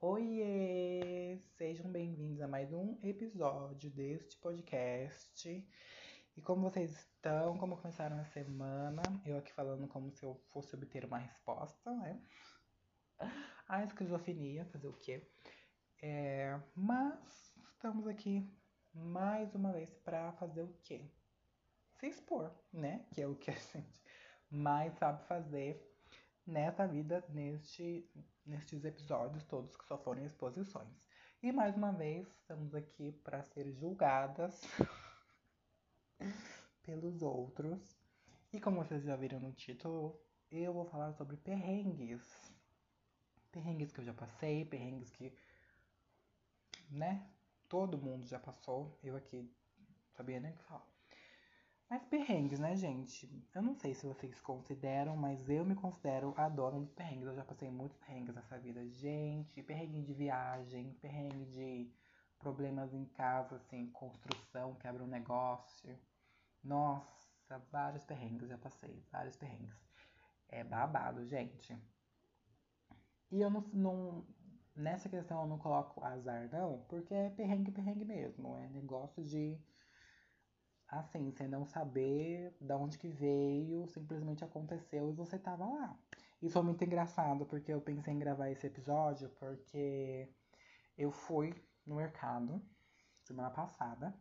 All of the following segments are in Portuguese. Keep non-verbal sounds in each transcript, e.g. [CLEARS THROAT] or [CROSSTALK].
Oiê! Sejam bem-vindos a mais um episódio deste podcast. E como vocês estão? Como começaram a semana? Eu aqui falando como se eu fosse obter uma resposta, né? A esquizofrenia, fazer o quê? É, mas estamos aqui mais uma vez para fazer o quê? Se expor, né? Que é o que a gente mais sabe fazer nessa vida, neste, nestes episódios todos que só foram exposições. E mais uma vez, estamos aqui para ser julgadas [LAUGHS] pelos outros. E como vocês já viram no título, eu vou falar sobre perrengues. Perrengues que eu já passei, perrengues que, né, todo mundo já passou. Eu aqui sabia nem o que falar. Mas perrengues, né, gente? Eu não sei se vocês consideram, mas eu me considero a dona dos perrengues. Eu já passei muitos perrengues nessa vida. Gente, perrengue de viagem, perrengue de problemas em casa, assim, construção, quebra um negócio. Nossa, vários perrengues já passei, vários perrengues. É babado, gente. E eu não, não nessa questão eu não coloco azar, não, porque é perrengue, perrengue mesmo. É negócio de assim, sem não saber de onde que veio, simplesmente aconteceu e você tava lá. E foi muito engraçado, porque eu pensei em gravar esse episódio, porque eu fui no mercado semana passada,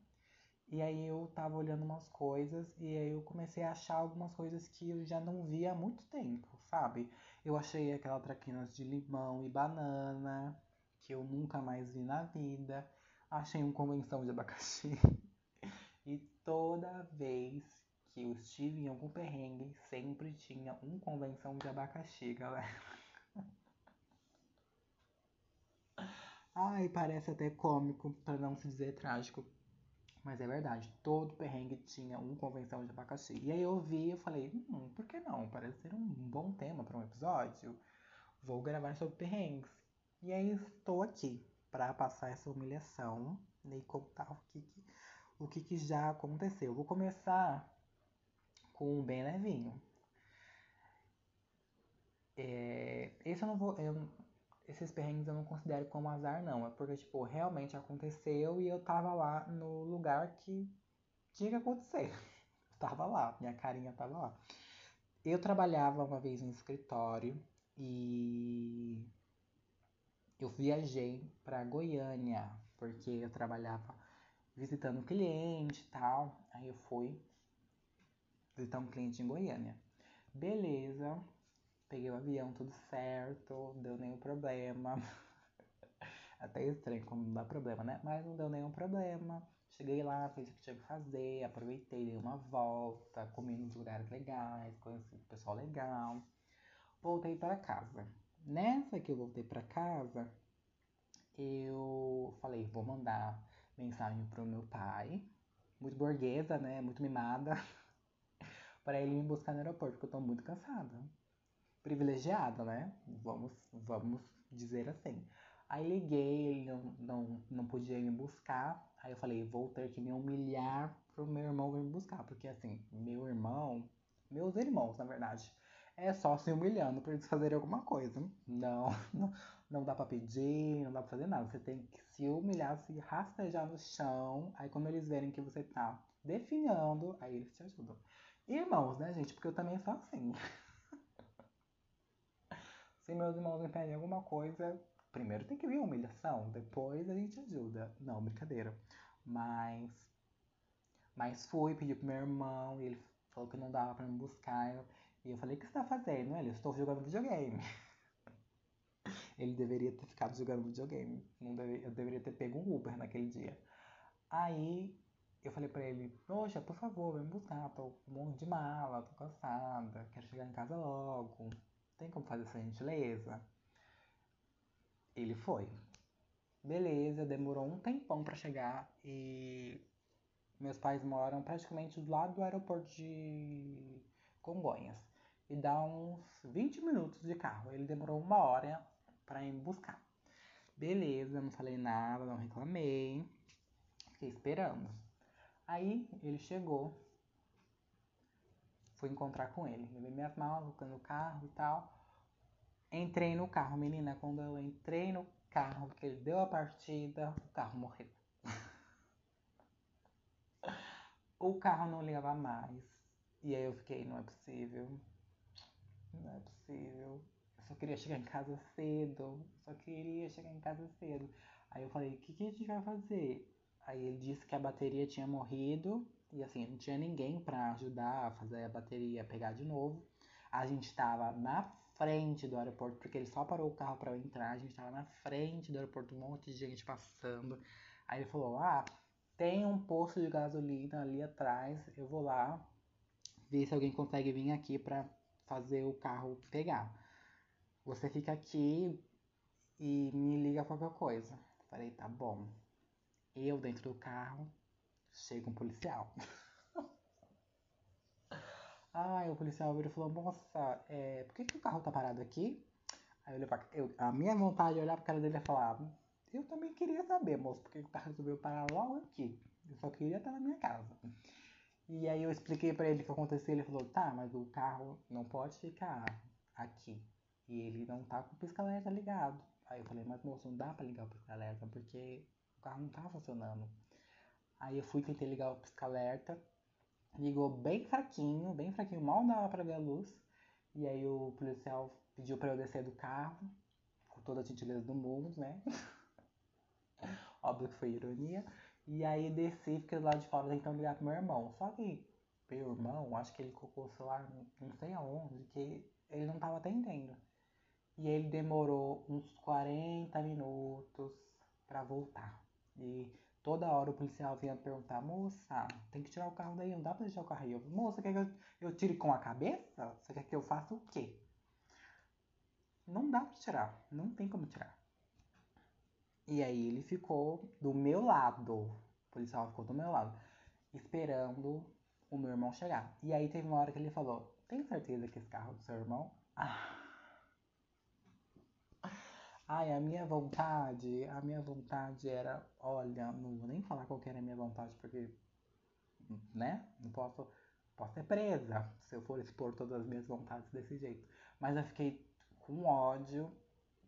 e aí eu tava olhando umas coisas, e aí eu comecei a achar algumas coisas que eu já não via há muito tempo, sabe? Eu achei aquela traquinas de limão e banana, que eu nunca mais vi na vida. Achei um convenção de abacaxi. [LAUGHS] Toda vez que eu estive em algum perrengue, sempre tinha um convenção de abacaxi, galera. [LAUGHS] Ai, parece até cômico, para não se dizer trágico. Mas é verdade, todo perrengue tinha um convenção de abacaxi. E aí eu vi e falei, hum, por que não? Parece ser um bom tema para um episódio. Vou gravar sobre perrengues. E aí estou aqui para passar essa humilhação e contar o que, que o que, que já aconteceu. Vou começar com um bem levinho. É, esse eu não vou. Eu, esses perrengues eu não considero como azar, não. É porque, tipo, realmente aconteceu e eu tava lá no lugar que tinha que acontecer. [LAUGHS] Eu tava lá, minha carinha tava lá. Eu trabalhava uma vez no escritório e eu viajei para Goiânia, porque eu trabalhava visitando um cliente e tal. Aí eu fui visitar um cliente em Goiânia. Beleza, peguei o avião, tudo certo, deu nenhum problema. [LAUGHS] Até estranho como não dá problema, né? Mas não deu nenhum problema. Cheguei lá, fiz o que tinha que fazer, aproveitei, dei uma volta, comi nos lugares legais, conheci o pessoal legal. Voltei para casa. Nessa que eu voltei para casa, eu falei, vou mandar mensagem pro meu pai, muito burguesa, né? Muito mimada, [LAUGHS] para ele me buscar no aeroporto, porque eu tô muito cansada. Privilegiada, né? Vamos, vamos dizer assim. Aí liguei, ele não, não, não podia me buscar. Aí eu falei, vou ter que me humilhar pro meu irmão vir me buscar. Porque assim, meu irmão, meus irmãos, na verdade, é só se humilhando pra eles fazerem alguma coisa. Não, [LAUGHS] não, não dá pra pedir, não dá pra fazer nada. Você tem que se humilhar, se rastejar no chão. Aí quando eles verem que você tá definhando, aí eles te ajudam. Irmãos, né, gente? Porque eu também sou assim. [LAUGHS] se meus irmãos me pedem alguma coisa, primeiro tem que vir humilhação, depois a gente ajuda. Não, brincadeira. Mas. Mas fui, pedi pro meu irmão, e ele falou que não dava pra me buscar. E eu falei, o que você tá fazendo? Ele, estou jogando videogame. [LAUGHS] Ele deveria ter ficado jogando videogame. Não deve, eu deveria ter pego um Uber naquele dia. Aí eu falei pra ele, poxa, por favor, vem me buscar, tô monte de mala, tô cansada, quero chegar em casa logo. Tem como fazer essa gentileza? Ele foi. Beleza, demorou um tempão para chegar e meus pais moram praticamente do lado do aeroporto de Congonhas. E dá uns 20 minutos de carro. Ele demorou uma hora para ir me buscar. Beleza, não falei nada, não reclamei. Fiquei esperando. Aí ele chegou. Fui encontrar com ele. Levei minhas malas, no carro e tal. Entrei no carro, menina. Quando eu entrei no carro, que ele deu a partida, o carro morreu. [LAUGHS] o carro não ligava mais. E aí eu fiquei, não é possível. Não é possível. Só queria chegar em casa cedo. Só queria chegar em casa cedo. Aí eu falei, o que, que a gente vai fazer? Aí ele disse que a bateria tinha morrido. E assim, não tinha ninguém para ajudar a fazer a bateria pegar de novo. A gente tava na frente do aeroporto, porque ele só parou o carro para eu entrar. A gente tava na frente do aeroporto, um monte de gente passando. Aí ele falou: Ah, tem um posto de gasolina ali atrás. Eu vou lá ver se alguém consegue vir aqui para fazer o carro pegar. Você fica aqui e me liga qualquer coisa. Falei, tá bom. Eu dentro do carro, chega um policial. [LAUGHS] Aí o policial virou e falou, moça, é, por que, que o carro tá parado aqui? Aí eu, pra, eu a minha vontade de olhar pra cara dele e falar, eu também queria saber, moço, por que o carro resolveu parar logo aqui. Eu só queria estar na minha casa. E aí eu expliquei para ele o que aconteceu, ele falou, tá, mas o carro não pode ficar aqui. E ele não tá com o pisca-alerta ligado. Aí eu falei, mas moço, não dá pra ligar o pisca-alerta, porque o carro não tá funcionando. Aí eu fui, tentei ligar o pisca-alerta, ligou bem fraquinho, bem fraquinho, mal dava pra ver a luz. E aí o policial pediu pra eu descer do carro, com toda a gentileza do mundo, né? [LAUGHS] Óbvio que foi ironia. E aí desci, fiquei do lado de fora tentando ligar pro meu irmão. Só que meu irmão, acho que ele colocou o celular não sei aonde, que ele não tava atendendo. E ele demorou uns 40 minutos para voltar. E toda hora o policial vinha perguntar, moça, tem que tirar o carro daí, não dá pra deixar o carro aí. Eu, moça, quer que eu, eu tire com a cabeça? Você quer que eu faça o quê? Não dá pra tirar, não tem como tirar. E aí ele ficou do meu lado, o policial ficou do meu lado, esperando o meu irmão chegar. E aí teve uma hora que ele falou, tem certeza que esse carro é do seu irmão? Ah. Ai, a minha vontade, a minha vontade era, olha, não vou nem falar qual era a minha vontade, porque, né, não posso, posso ser presa se eu for expor todas as minhas vontades desse jeito. Mas eu fiquei com ódio,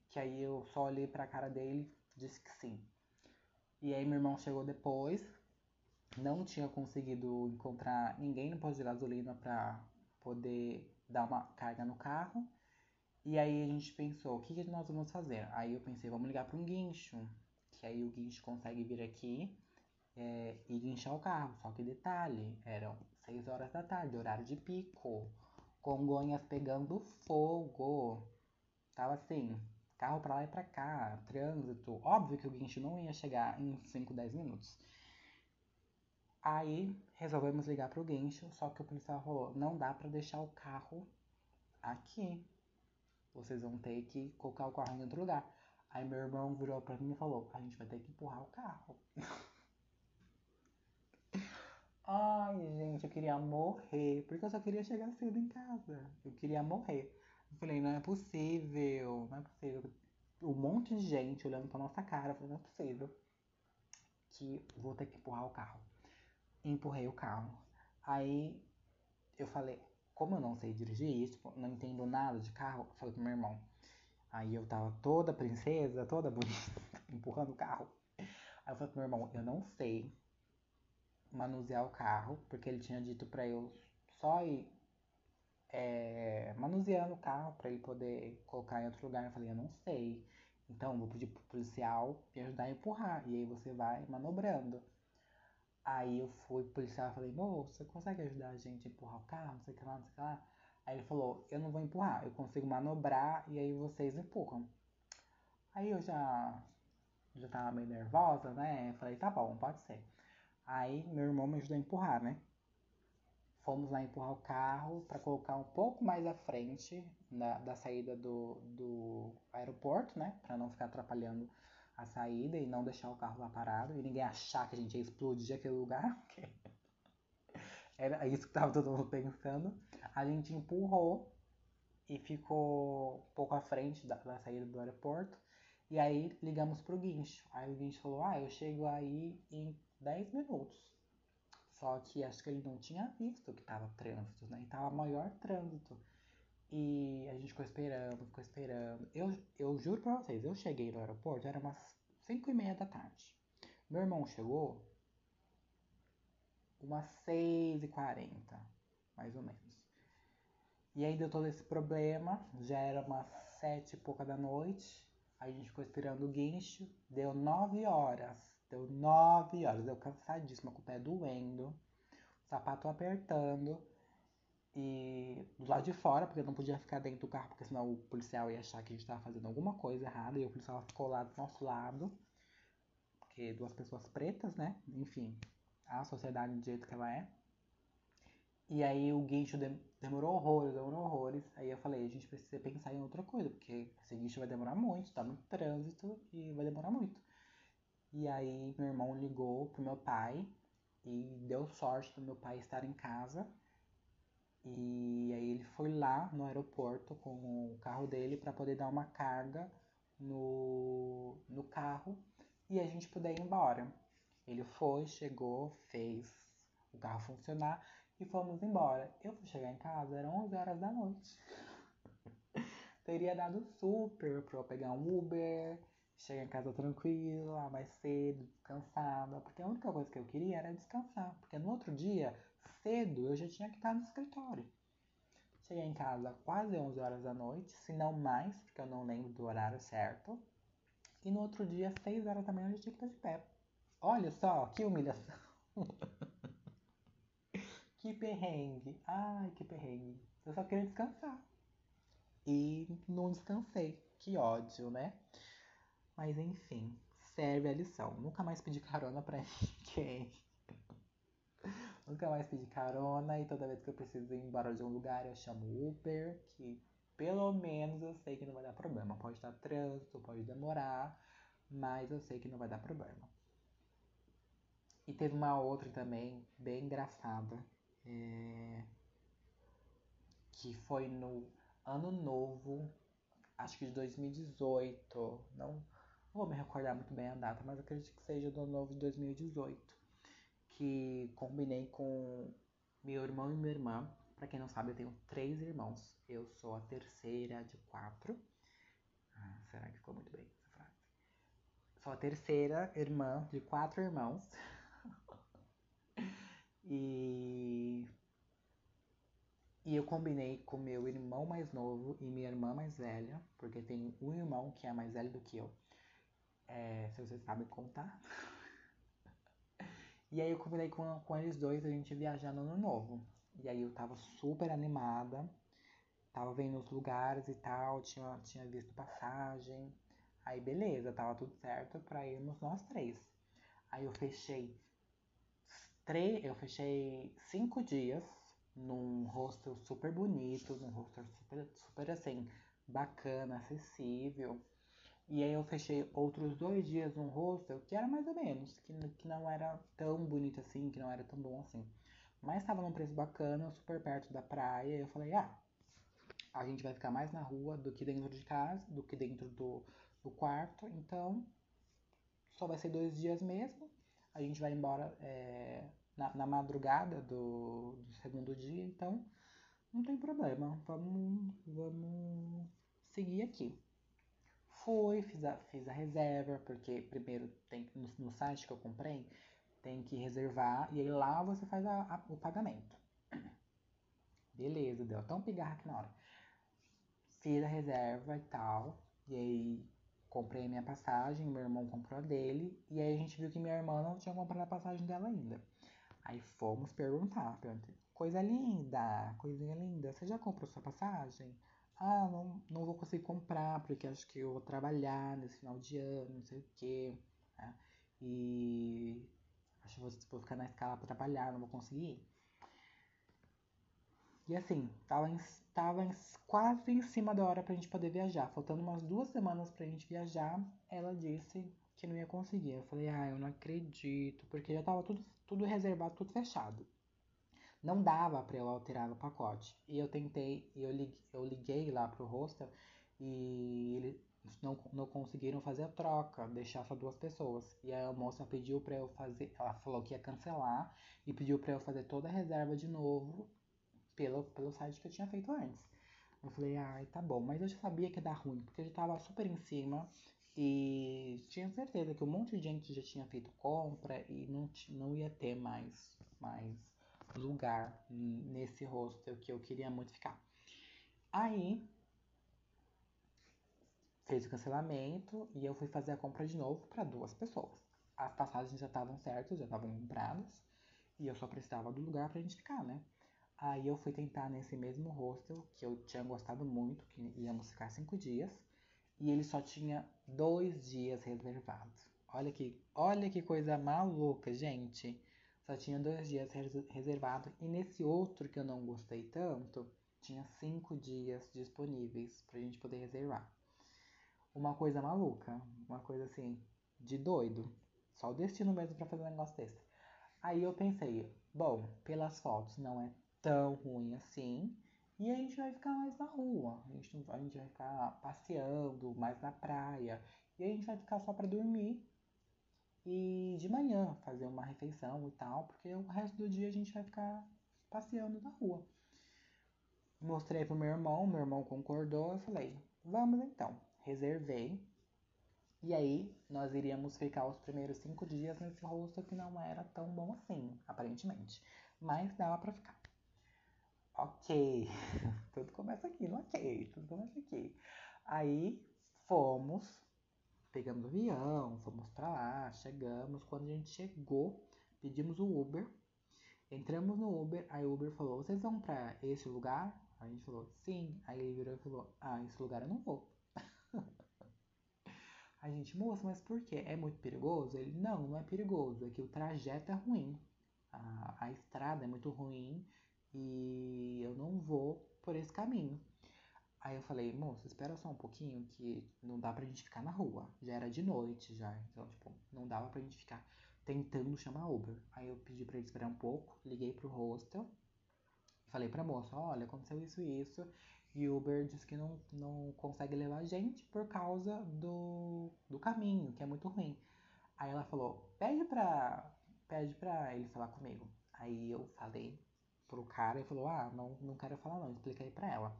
que aí eu só olhei pra cara dele disse que sim. E aí meu irmão chegou depois, não tinha conseguido encontrar ninguém no posto de gasolina pra poder dar uma carga no carro. E aí a gente pensou, o que, que nós vamos fazer? Aí eu pensei, vamos ligar para um guincho, que aí o guincho consegue vir aqui é, e guinchar o carro. Só que detalhe, eram 6 horas da tarde, horário de pico, Congonhas pegando fogo. Tava assim, carro para lá e para cá, trânsito. Óbvio que o guincho não ia chegar em 5, 10 minutos. Aí resolvemos ligar pro guincho, só que o policial falou, não dá para deixar o carro aqui vocês vão ter que colocar o carro em outro lugar. Aí meu irmão virou pra mim e falou, a gente vai ter que empurrar o carro. [LAUGHS] Ai, gente, eu queria morrer, porque eu só queria chegar cedo em casa. Eu queria morrer. Eu falei, não é possível, não é possível. Um monte de gente olhando pra nossa cara, eu falei, não é possível que vou ter que empurrar o carro. Empurrei o carro. Aí eu falei, como eu não sei dirigir isso, tipo, não entendo nada de carro, eu falei pro meu irmão. Aí eu tava toda princesa, toda bonita, [LAUGHS] empurrando o carro. Aí eu falei pro meu irmão, eu não sei manusear o carro, porque ele tinha dito pra eu só ir é, manuseando o carro pra ele poder colocar em outro lugar. Eu falei, eu não sei. Então vou pedir pro policial me ajudar a empurrar. E aí você vai manobrando. Aí eu fui policial e falei, você consegue ajudar a gente a empurrar o carro? Não sei o que lá, não sei o que lá. Aí ele falou, eu não vou empurrar, eu consigo manobrar e aí vocês empurram. Aí eu já, já tava meio nervosa, né? Falei, tá bom, pode ser. Aí meu irmão me ajudou a empurrar, né? Fomos lá empurrar o carro para colocar um pouco mais à frente da, da saída do, do aeroporto, né? Para não ficar atrapalhando a saída e não deixar o carro lá parado e ninguém achar que a gente ia explodir aquele lugar. [LAUGHS] Era isso que tava todo mundo pensando. A gente empurrou e ficou um pouco à frente da, da saída do aeroporto. E aí ligamos pro guincho. Aí o guincho falou, ah, eu chego aí em 10 minutos. Só que acho que ele não tinha visto que tava trânsito, né? E tava maior trânsito. E a gente ficou esperando, ficou esperando. Eu, eu juro pra vocês, eu cheguei no aeroporto, era umas 5 e meia da tarde. Meu irmão chegou umas 6 e 40 mais ou menos. E aí deu todo esse problema, já era umas sete e pouca da noite, a gente ficou esperando o guincho, deu nove horas, deu nove horas, eu cansadíssima, com o pé doendo, sapato apertando, e do lado de fora, porque eu não podia ficar dentro do carro, porque senão o policial ia achar que a gente estava fazendo alguma coisa errada, e o policial ficou lá do nosso lado, porque duas pessoas pretas, né, enfim, a sociedade do jeito que ela é. E aí o guincho demorou horrores, demorou horrores. Aí eu falei, a gente precisa pensar em outra coisa, porque esse guincho vai demorar muito, tá muito trânsito e vai demorar muito. E aí meu irmão ligou pro meu pai e deu sorte do meu pai estar em casa. E aí ele foi lá no aeroporto com o carro dele para poder dar uma carga no, no carro e a gente poder ir embora. Ele foi, chegou, fez o carro funcionar e fomos embora. Eu fui chegar em casa, eram 11 horas da noite. [LAUGHS] Teria dado super pra eu pegar um Uber, chegar em casa tranquila, mais cedo, descansada, porque a única coisa que eu queria era descansar, porque no outro dia, cedo, eu já tinha que estar no escritório. Cheguei em casa quase 11 horas da noite, se não mais, porque eu não lembro do horário certo. E no outro dia, 6 horas da manhã, eu já tinha que estar de pé. Olha só, que humilhação. [LAUGHS] Que perrengue. Ai, que perrengue. Eu só queria descansar. E não descansei. Que ódio, né? Mas enfim, serve a lição. Nunca mais pedi carona pra [LAUGHS] ninguém. Nunca mais pedi carona e toda vez que eu preciso ir embora de um lugar eu chamo Uber, que pelo menos eu sei que não vai dar problema. Pode estar trânsito, pode demorar, mas eu sei que não vai dar problema. E teve uma outra também, bem engraçada, é, que foi no ano novo, acho que de 2018, não, não vou me recordar muito bem a data, mas acredito que seja do ano novo de 2018, que combinei com meu irmão e minha irmã. Para quem não sabe, eu tenho três irmãos. Eu sou a terceira de quatro. Ah, será que ficou muito bem essa frase? Sou a terceira irmã de quatro irmãos. [LAUGHS] E, e eu combinei com meu irmão mais novo e minha irmã mais velha, porque tem um irmão que é mais velho do que eu. É, se vocês sabem contar. [LAUGHS] E aí eu combinei com, com eles dois a gente viajar no ano novo. E aí eu tava super animada, tava vendo os lugares e tal, tinha, tinha visto passagem. Aí beleza, tava tudo certo pra irmos nós três. Aí eu fechei três, eu fechei cinco dias num hostel super bonito, num hostel super, super assim, bacana, acessível. E aí eu fechei outros dois dias num hostel que era mais ou menos, que, que não era tão bonito assim, que não era tão bom assim. Mas estava num preço bacana, super perto da praia. E eu falei, ah, a gente vai ficar mais na rua do que dentro de casa, do que dentro do, do quarto. Então, só vai ser dois dias mesmo. A gente vai embora é, na, na madrugada do, do, segundo dia, então não tem problema, vamos, vamos seguir aqui. Fui, fiz a, fiz a reserva, porque primeiro tem no, no site que eu comprei, tem que reservar e aí lá você faz a, a, o pagamento. [CLEARS THROAT] Beleza, deu até um pigarro aqui na hora. Fiz a reserva e tal, e aí comprei minha passagem, meu irmão comprou a dele, e aí a gente viu que minha irmã não tinha comprado a passagem dela ainda. Aí fomos perguntar, perguntei, coisa linda, coisinha linda, você já comprou sua passagem? Ah, não, não vou conseguir comprar, porque acho que eu vou trabalhar nesse final de ano, não sei o quê. Né? E acho que vou, vou ficar na escala para trabalhar, não vou conseguir ir. E assim, tava, em, tava em, quase em cima da hora pra gente poder viajar. Faltando umas duas semanas pra gente viajar, ela disse que não ia conseguir. Eu falei, ah, eu não acredito, porque já tava tudo, tudo reservado, tudo fechado. Não dava para eu alterar no pacote. E eu tentei, eu eu liguei lá pro hostel e eles não, não conseguiram fazer a troca, deixar só duas pessoas. E a moça pediu para eu fazer, ela falou que ia cancelar e pediu para eu fazer toda a reserva de novo pelo, pelo site que eu tinha feito antes. Eu falei, ai, tá bom, mas eu já sabia que ia dar ruim, porque já tava super em cima e tinha certeza que um monte de gente já tinha feito compra e não, não ia ter mais, mais lugar nesse hostel que eu queria muito ficar. Aí fez o cancelamento e eu fui fazer a compra de novo para duas pessoas. As passagens já estavam certas, já estavam compradas e eu só precisava do lugar pra gente ficar, né? Aí eu fui tentar nesse mesmo hostel que eu tinha gostado muito, que íamos ficar cinco dias, e ele só tinha dois dias reservados. Olha que, olha que coisa maluca, gente. Só tinha dois dias reservados e nesse outro que eu não gostei tanto, tinha cinco dias disponíveis pra gente poder reservar uma coisa maluca, uma coisa assim, de doido. Só o destino mesmo para fazer um negócio desse. Aí eu pensei, bom, pelas fotos não é tão ruim assim. E a gente vai ficar mais na rua. A gente, a gente vai ficar passeando mais na praia. E a gente vai ficar só para dormir. E de manhã fazer uma refeição e tal. Porque o resto do dia a gente vai ficar passeando na rua. Mostrei pro meu irmão, meu irmão concordou. Eu falei, vamos então reservei. E aí, nós iríamos ficar os primeiros cinco dias nesse hostel que não era tão bom assim, aparentemente. Mas dava pra ficar. Ok. [LAUGHS] tudo começa aqui no ok. Tudo começa aqui. Aí, fomos. Pegamos o avião, fomos pra lá, chegamos. Quando a gente chegou, pedimos o Uber. Entramos no Uber, aí o Uber falou, vocês vão pra esse lugar? A gente falou, sim. Aí ele virou e falou, ah, esse lugar eu não vou. [LAUGHS] A gente, moça, mas por quê? É muito perigoso? Ele, não, não é perigoso, é que o trajeto é ruim. A, a estrada é muito ruim e eu não vou por esse caminho. Aí eu falei, moça, espera só um pouquinho que não dá pra gente ficar na rua. Já era de noite já, então, tipo, não dava pra gente ficar tentando chamar Uber. Aí eu pedi pra ele esperar um pouco, liguei pro hostel falei pra moça, olha, aconteceu isso e isso. E o Uber disse que não, não consegue levar a gente por causa do, do caminho, que é muito ruim. Aí ela falou, pede pra, pede pra ele falar comigo. Aí eu falei pro cara e falou, ah, não, não quero falar não, expliquei pra ela.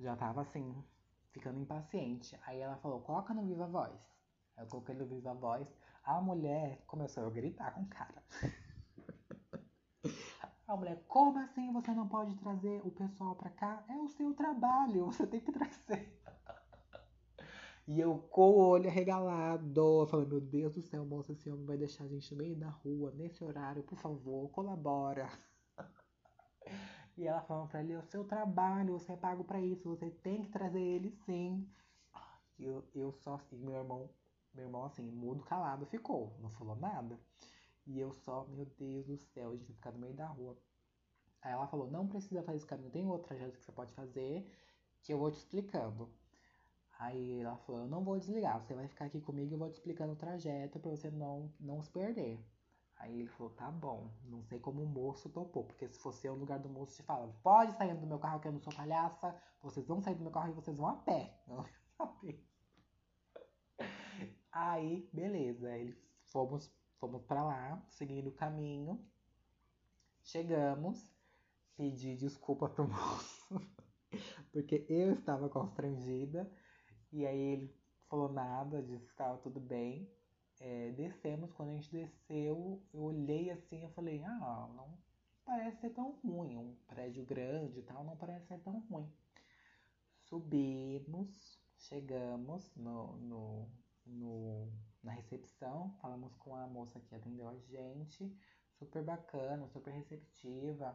Já tava assim, ficando impaciente. Aí ela falou, coloca no Viva Voz. Eu coloquei no Viva Voz. A mulher começou a gritar com o cara. [LAUGHS] A mulher, como assim você não pode trazer o pessoal pra cá? É o seu trabalho, você tem que trazer. E eu com o olho arregalado, falando, meu Deus do céu, moça, esse homem vai deixar a gente no meio da rua, nesse horário, por favor, colabora. [LAUGHS] E ela falando pra ele, é o seu trabalho, você é pago pra isso, você tem que trazer ele sim. E eu, eu só, e meu irmão, meu irmão assim, mudo calado ficou, não falou nada. E eu só, meu Deus do céu, a gente ficar no meio da rua. Aí ela falou, não precisa fazer esse caminho, tem outro trajeto que você pode fazer, que eu vou te explicando. Aí ela falou, eu não vou desligar, você vai ficar aqui comigo e eu vou te explicando o trajeto pra você não, não se perder. Aí ele falou, tá bom, não sei como o moço topou, porque se fosse eu no lugar do moço te fala, pode sair do meu carro que eu não sou palhaça, vocês vão sair do meu carro e vocês vão a pé. [LAUGHS] Não saber. Aí, beleza, ele fomos Fomos para lá, seguindo o caminho. Chegamos, pedi desculpa pro [LAUGHS] moço, porque eu estava constrangida. E aí ele falou nada, disse que estava tudo bem. É, descemos, quando a gente desceu, eu olhei assim e falei, ah, não parece ser tão ruim. Um prédio grande e tal, não parece ser tão ruim. Subimos, chegamos no, no, no na recepção, falamos com a moça que atendeu a gente, super bacana, super receptiva.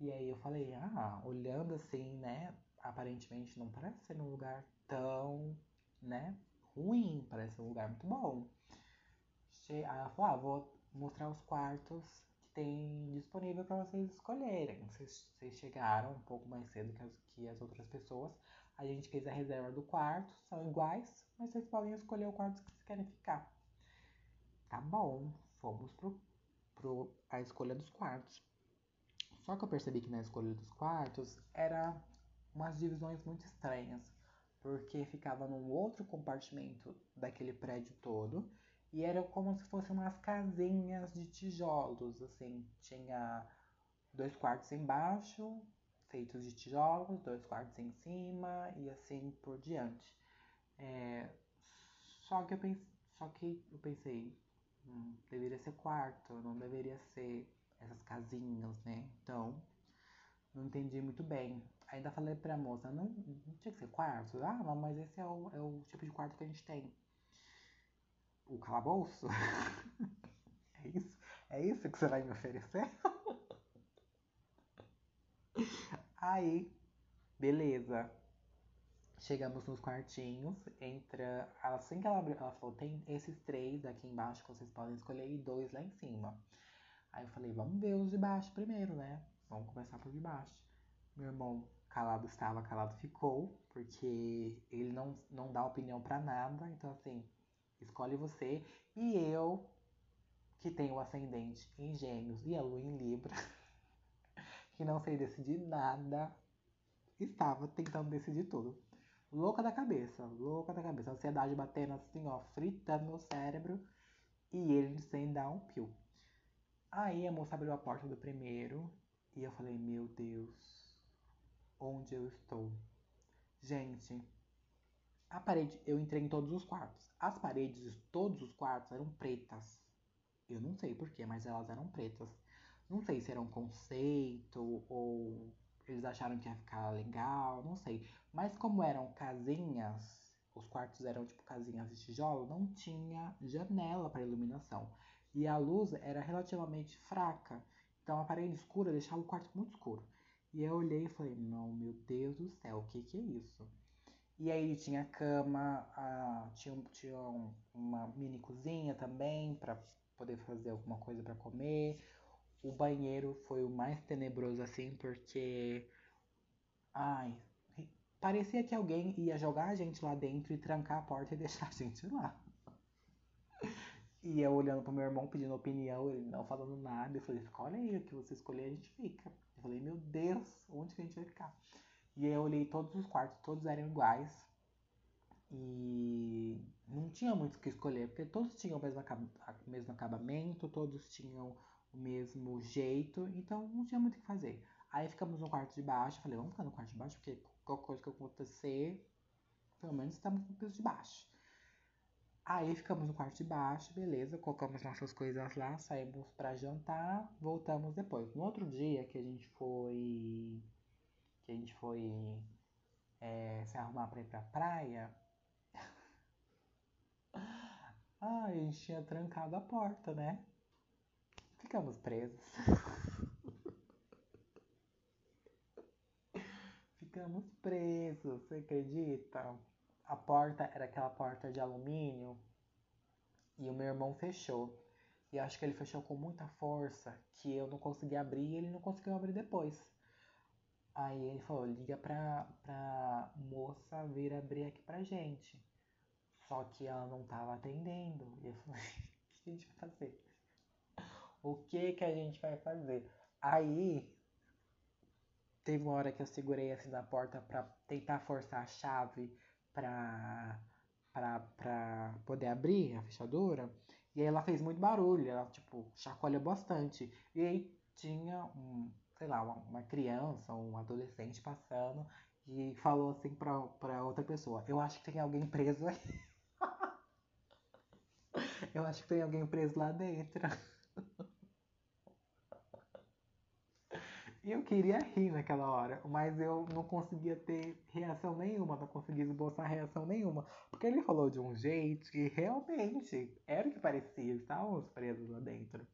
E aí eu falei, ah, olhando assim, né, aparentemente não parece ser um lugar tão, né, ruim, parece um lugar muito bom. Aí ela falou, ah, vou mostrar os quartos que tem disponível para vocês escolherem. Vocês, vocês chegaram um pouco mais cedo que as, que as outras pessoas. A gente fez a reserva do quarto, são iguais, mas vocês podem escolher o quarto que vocês querem ficar. Tá bom, fomos pro, pro a escolha dos quartos. Só que eu percebi que na escolha dos quartos era umas divisões muito estranhas, porque ficava num outro compartimento daquele prédio todo e era como se fossem umas casinhas de tijolos, assim, tinha dois quartos embaixo, feitos de tijolos, dois quartos em cima e assim por diante. É, só que eu pensei, só que eu pensei, hum, deveria ser quarto, não deveria ser essas casinhas, né? Então, não entendi muito bem. Ainda falei pra moça, não, não tinha que ser quarto? Ah, não, mas esse é o, é o tipo de quarto que a gente tem. O calabouço? [LAUGHS] é isso? É isso que você vai me oferecer? [LAUGHS] Aí, beleza. Chegamos nos quartinhos, entra. Assim que ela abriu, ela falou: tem esses três aqui embaixo que vocês podem escolher e dois lá em cima. Aí eu falei: vamos ver os de baixo primeiro, né? Vamos começar por de baixo. Meu irmão calado estava, calado ficou, porque ele não, não dá opinião para nada. Então, assim, escolhe você. E eu, que tenho ascendente em Gêmeos e a lua em Libra, [LAUGHS] que não sei decidir nada, estava tentando decidir tudo louca da cabeça, louca da cabeça. Ansiedade batendo assim, ó, fritando no cérebro. E ele sem dar um pio. Aí a moça abriu a porta do primeiro e eu falei, meu Deus, onde eu estou? Gente, a parede, eu entrei em todos os quartos. As paredes de todos os quartos eram pretas. Eu não sei porquê, mas elas eram pretas. Não sei se era um conceito ou eles acharam que ia ficar legal, não sei. Mas como eram casinhas, os quartos eram tipo casinhas de tijolo, não tinha janela para iluminação. E a luz era relativamente fraca. Então a parede escura deixava o quarto muito escuro. E eu olhei e falei, não, meu Deus do céu, o que que é isso? E aí tinha cama, a, tinha, tinha uma mini cozinha também para poder fazer alguma coisa para comer. O banheiro foi o mais tenebroso assim, porque. Ai. Parecia que alguém ia jogar a gente lá dentro e trancar a porta e [LAUGHS] deixar a gente lá. E eu olhando pro meu irmão pedindo opinião, ele não falando nada. Eu falei, escolhe aí, o que você escolher a gente fica. Eu falei, meu Deus, onde que a gente vai ficar? E eu olhei todos os quartos, todos eram iguais. E não tinha muito o que escolher, porque todos tinham o mesmo, o mesmo acabamento, todos tinham o mesmo jeito, então não tinha muito o que fazer. Aí ficamos no quarto de baixo, falei, vamos ficar no quarto de baixo, porque qualquer coisa que acontecer, pelo menos estamos no piso de baixo. Aí ficamos no quarto de baixo, beleza, colocamos nossas coisas lá, saímos para jantar, voltamos depois. No outro dia que a gente foi. Que a gente foi é, se arrumar pra ir pra praia. [LAUGHS] ah, a gente tinha trancado a porta, né? Ficamos presos. [LAUGHS] Ficamos presos, você acredita? A porta era aquela porta de alumínio e o meu irmão fechou. E acho que ele fechou com muita força que eu não consegui abrir e ele não conseguiu abrir depois. Aí ele falou, liga pra, pra moça vir abrir aqui pra gente. Só que ela não tava atendendo. E eu falei, [LAUGHS] o que a gente vai fazer? o que que a gente vai fazer? Aí teve uma hora que eu segurei assim na porta para tentar forçar a chave para para poder abrir a fechadura. E aí ela fez muito barulho, ela tipo chacoalha bastante. E aí tinha um, sei lá, uma, uma criança, um adolescente passando e falou assim pra, pra outra pessoa: Eu acho que tem alguém preso aí. [LAUGHS] Eu acho que tem alguém preso lá dentro. E eu queria rir naquela hora, mas eu não conseguia ter reação nenhuma, não conseguia esboçar reação nenhuma. Porque ele falou de um jeito que realmente era o que parecia, estávamos presos lá dentro.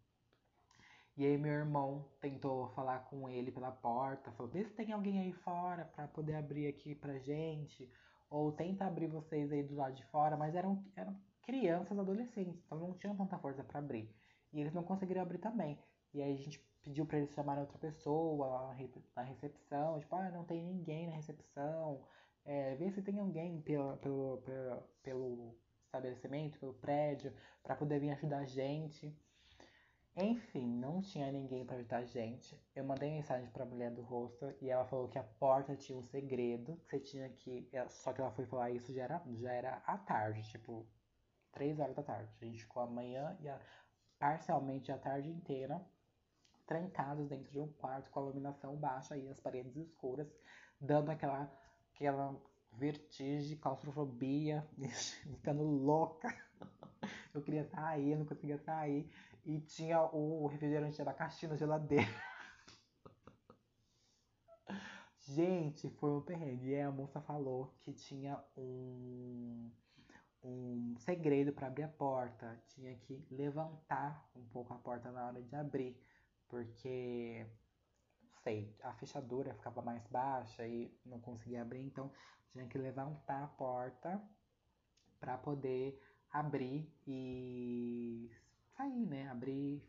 E aí meu irmão tentou falar com ele pela porta, falou, vê se tem alguém aí fora para poder abrir aqui pra gente. Ou tenta abrir vocês aí do lado de fora, mas eram, eram crianças, adolescentes, então não tinham tanta força para abrir. E eles não conseguiram abrir também. E aí a gente pediu para eles chamarem outra pessoa lá na recepção, tipo, ah, não tem ninguém na recepção, é, vê se tem alguém pelo, pelo, pelo, pelo estabelecimento, pelo prédio, para poder vir ajudar a gente. Enfim, não tinha ninguém para ajudar a gente. Eu mandei mensagem para a mulher do rosto e ela falou que a porta tinha um segredo, que você tinha que. Só que ela foi falar isso já era, já era à tarde, tipo, 3 horas da tarde. A gente ficou a manhã e a, parcialmente a tarde inteira trancados dentro de um quarto com a iluminação baixa e as paredes escuras, dando aquela, aquela vertigem, claustrofobia, [LAUGHS] ficando louca. Eu queria sair, não conseguia sair. E tinha o refrigerante de abacaxi na geladeira. [LAUGHS] Gente, foi um perrengue. E a moça falou que tinha um, um segredo para abrir a porta. Tinha que levantar um pouco a porta na hora de abrir. Porque, não sei, a fechadura ficava mais baixa e não conseguia abrir. Então, tinha que levantar a porta para poder abrir e sair, né? Abrir,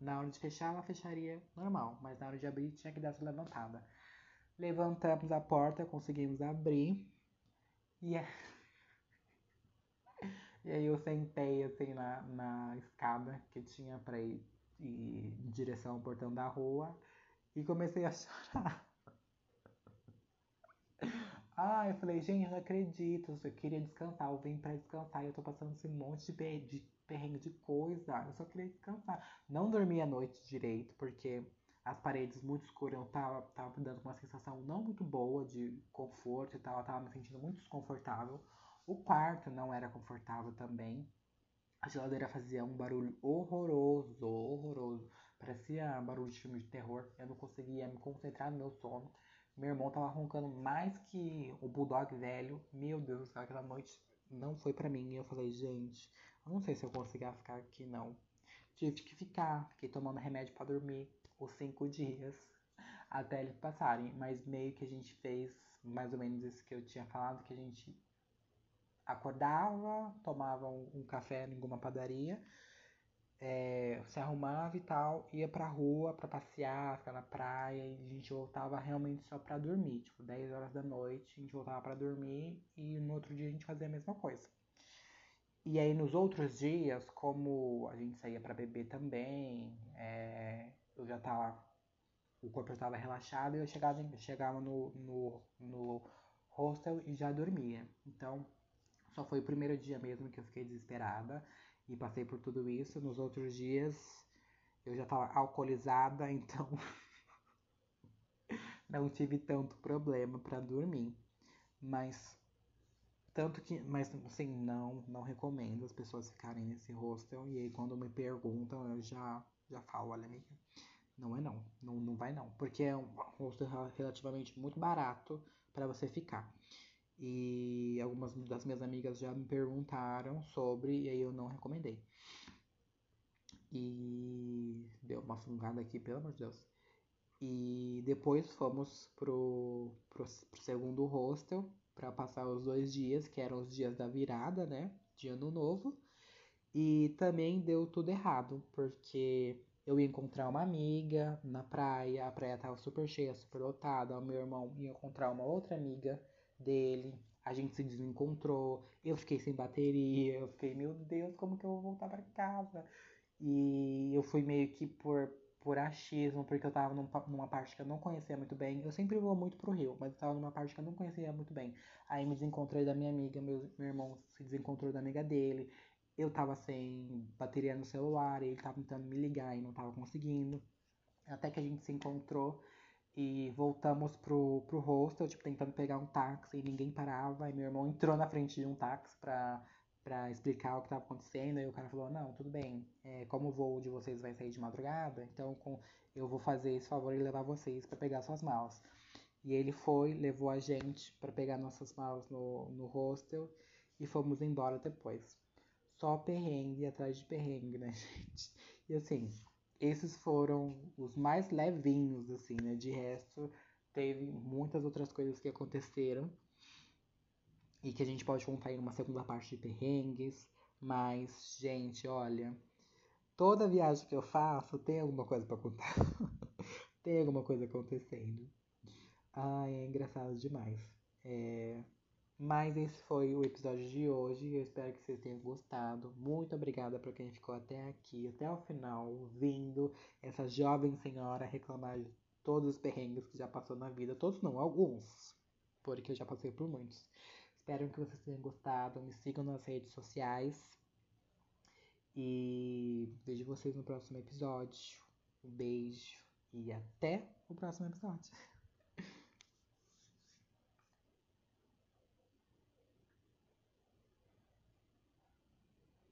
na hora de fechar ela fecharia normal, mas na hora de abrir tinha que dar essa levantada. Levantamos a porta, conseguimos abrir. E, é... [LAUGHS] e aí eu sentei assim na, na escada que tinha pra ir, ir em direção ao portão da rua e comecei a chorar. [LAUGHS] Ah, eu falei, gente, eu não acredito, eu queria descansar, eu vim pra descansar e eu tô passando esse monte de, de perrengue de coisa, eu só queria descansar. Não dormi a noite direito, porque as paredes muito escuras, eu tava, tava dando uma sensação não muito boa de conforto e tal, eu tava me sentindo muito desconfortável. O quarto não era confortável também. A geladeira fazia um barulho horroroso, horroroso. Parecia barulho de filme de terror. Eu não conseguia me concentrar no meu sono. Meu irmão tava roncando mais que o bulldog velho. Meu Deus, aquela noite não foi para mim. E eu falei, gente, não sei se eu conseguia ficar aqui não. Tive que ficar, fiquei tomando remédio para dormir os cinco dias [LAUGHS] até eles passarem. Mas meio que a gente fez mais ou menos isso que eu tinha falado, que a gente acordava, tomava um, café em alguma padaria, é, se arrumava e tal, ia pra rua pra passear, ficar na praia, e a gente voltava realmente só pra dormir. Tipo, 10 horas da noite, a gente voltava pra dormir e no outro dia a gente fazia a mesma coisa. E aí nos outros dias, como a gente saía para beber também, é, eu já tava. O corpo já tava relaxado e eu chegava, chegava no, no, no hostel e já dormia. Então, só foi o primeiro dia mesmo que eu fiquei desesperada e passei por tudo isso. Nos outros dias eu já tava alcoolizada, [LAUGHS] então não tive tanto problema para dormir. Mas tanto que, mas assim, não, não recomendo as pessoas ficarem nesse hostel. E aí quando me perguntam, eu já já falo, olha amiga, não é não, não, não vai não, porque é um hostel relativamente muito barato para você ficar. E algumas das minhas amigas já me perguntaram sobre, e aí eu não recomendei. E deu uma fungada aqui, pelo amor de Deus. E depois fomos pro, pro, pro segundo hostel para passar os dois dias, que eram os dias da virada, né? De ano novo. E também deu tudo errado, porque eu ia encontrar uma amiga na praia, a praia tava super cheia, super lotada. O meu irmão ia encontrar uma outra amiga dele. A gente se desencontrou. Eu fiquei sem bateria. Eu fiquei, meu Deus, como que eu vou voltar para casa? E eu fui meio que por, por achismo, porque eu tava num, numa parte que eu não conhecia muito bem. Eu sempre vou muito pro Rio, mas eu tava numa parte que eu não conhecia muito bem. Aí me desencontrei da minha amiga, meu, meu irmão se desencontrou da amiga dele eu tava sem bateria no celular, ele tava tentando me ligar e não tava conseguindo. Até que a gente se encontrou e voltamos pro, pro hostel, tipo, tentando pegar um táxi e ninguém parava. E meu irmão entrou na frente de um táxi pra, pra explicar o que tava acontecendo. E o cara falou, não, tudo bem, é, como o voo de vocês vai sair de madrugada, então com, eu vou fazer esse favor e levar vocês para pegar suas malas. E ele foi, levou a gente para pegar nossas malas no, no hostel e fomos embora depois só perrengue atrás de perrengue, né, [LAUGHS] gente? E assim, esses foram os mais levinhos, assim, né? De resto, teve muitas outras coisas que aconteceram e que a gente pode contar em uma segunda parte de perrengues. Mas, gente, olha, toda viagem que eu faço tem alguma coisa para contar. [LAUGHS] tem alguma coisa acontecendo. Ai, é engraçado demais. É, mas esse foi o episódio de hoje. Eu espero que vocês tenham gostado. Muito obrigada para quem ficou até aqui, até o final, ouvindo essa jovem senhora reclamar de todos os perrengues que já passou na vida. Todos não, alguns. Porque eu já passei por muitos. Espero que vocês tenham gostado. Me sigam nas redes sociais. E vejo vocês no próximo episódio. Um beijo e até o próximo episódio.